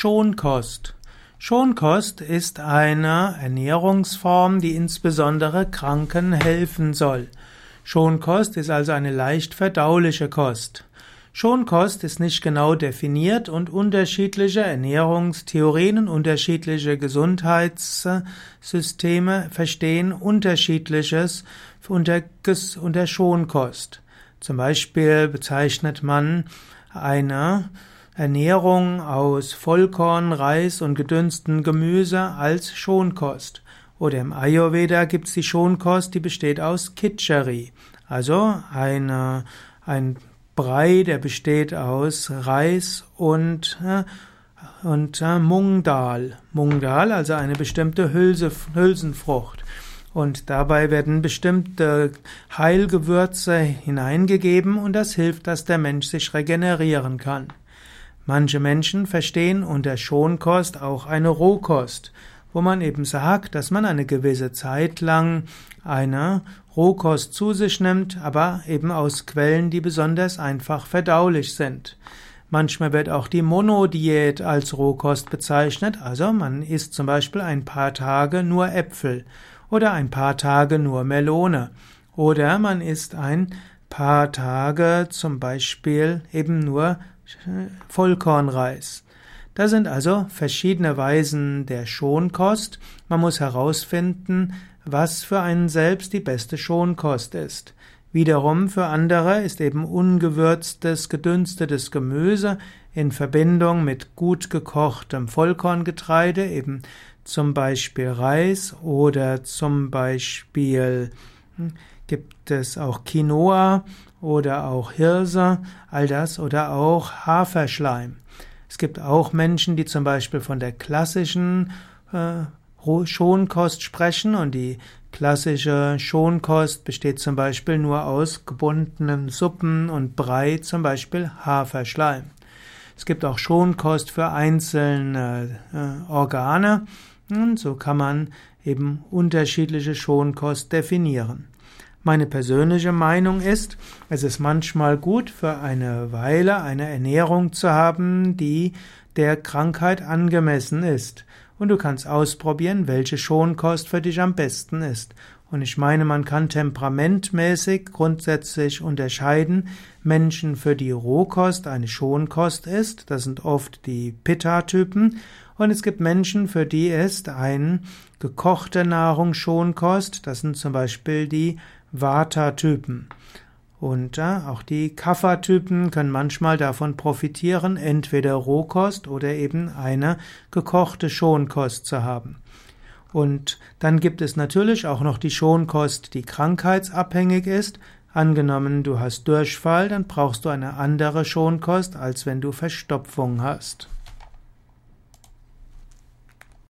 Schonkost. Schonkost ist eine Ernährungsform, die insbesondere Kranken helfen soll. Schonkost ist also eine leicht verdauliche Kost. Schonkost ist nicht genau definiert und unterschiedliche Ernährungstheorien und unterschiedliche Gesundheitssysteme verstehen unterschiedliches unter, unter Schonkost. Zum Beispiel bezeichnet man eine Ernährung aus Vollkorn, Reis und gedünsten Gemüse als Schonkost. Oder im Ayurveda gibt es die Schonkost, die besteht aus Kitchari, also eine, ein Brei, der besteht aus Reis und, äh, und äh, Mungdal. Mungdal, also eine bestimmte Hülse, Hülsenfrucht. Und dabei werden bestimmte Heilgewürze hineingegeben und das hilft, dass der Mensch sich regenerieren kann. Manche Menschen verstehen unter Schonkost auch eine Rohkost, wo man eben sagt, dass man eine gewisse Zeit lang eine Rohkost zu sich nimmt, aber eben aus Quellen, die besonders einfach verdaulich sind. Manchmal wird auch die Monodiät als Rohkost bezeichnet, also man isst zum Beispiel ein paar Tage nur Äpfel oder ein paar Tage nur Melone oder man isst ein paar Tage zum Beispiel eben nur Vollkornreis. Da sind also verschiedene Weisen der Schonkost. Man muss herausfinden, was für einen selbst die beste Schonkost ist. Wiederum für andere ist eben ungewürztes, gedünstetes Gemüse in Verbindung mit gut gekochtem Vollkorngetreide, eben zum Beispiel Reis oder zum Beispiel gibt es auch Quinoa oder auch Hirse, all das oder auch Haferschleim. Es gibt auch Menschen, die zum Beispiel von der klassischen äh, Schonkost sprechen und die klassische Schonkost besteht zum Beispiel nur aus gebundenen Suppen und Brei, zum Beispiel Haferschleim. Es gibt auch Schonkost für einzelne äh, Organe und so kann man eben unterschiedliche Schonkost definieren. Meine persönliche Meinung ist, es ist manchmal gut für eine Weile eine Ernährung zu haben, die der Krankheit angemessen ist. Und du kannst ausprobieren, welche Schonkost für dich am besten ist. Und ich meine, man kann temperamentmäßig grundsätzlich unterscheiden, Menschen, für die Rohkost eine Schonkost ist, das sind oft die Pitta-Typen, und es gibt Menschen, für die ist ein gekochte Nahrung Schonkost, das sind zum Beispiel die Vata-Typen. Und äh, auch die Kapha-Typen können manchmal davon profitieren, entweder Rohkost oder eben eine gekochte Schonkost zu haben. Und dann gibt es natürlich auch noch die Schonkost, die krankheitsabhängig ist. Angenommen, du hast Durchfall, dann brauchst du eine andere Schonkost, als wenn du Verstopfung hast.